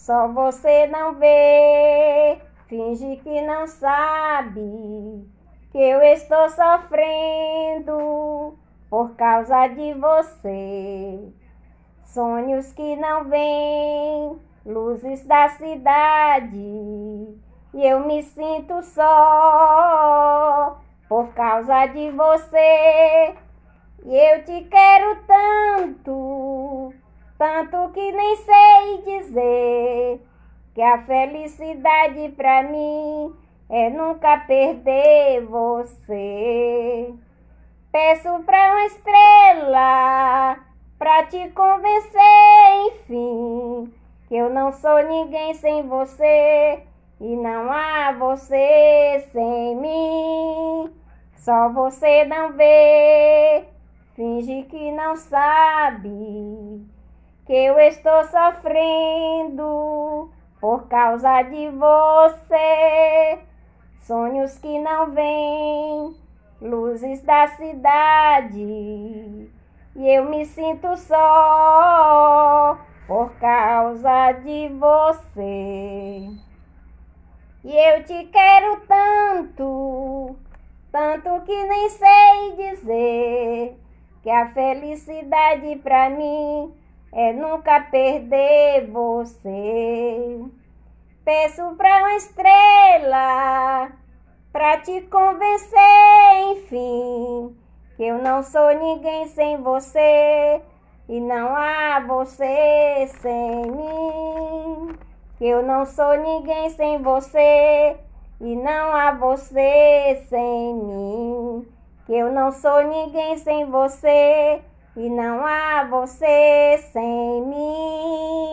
Só você não vê, finge que não sabe que eu estou sofrendo por causa de você. Sonhos que não vêm, luzes da cidade, e eu me sinto só por causa de você. E eu te quero tanto, tanto que nem sei que a felicidade pra mim é nunca perder você. Peço pra uma estrela pra te convencer, enfim, que eu não sou ninguém sem você e não há você sem mim. Só você não vê, finge que não sabe que eu estou sofrendo por causa de você. Sonhos que não vêm, luzes da cidade, e eu me sinto só por causa de você. E eu te quero tanto, tanto que nem sei dizer que a felicidade pra mim é nunca perder você. Peço pra uma estrela pra te convencer, enfim, que eu não sou ninguém sem você e não há você sem mim. Que eu não sou ninguém sem você e não há você sem mim. Que eu não sou ninguém sem você e não há você sem mim.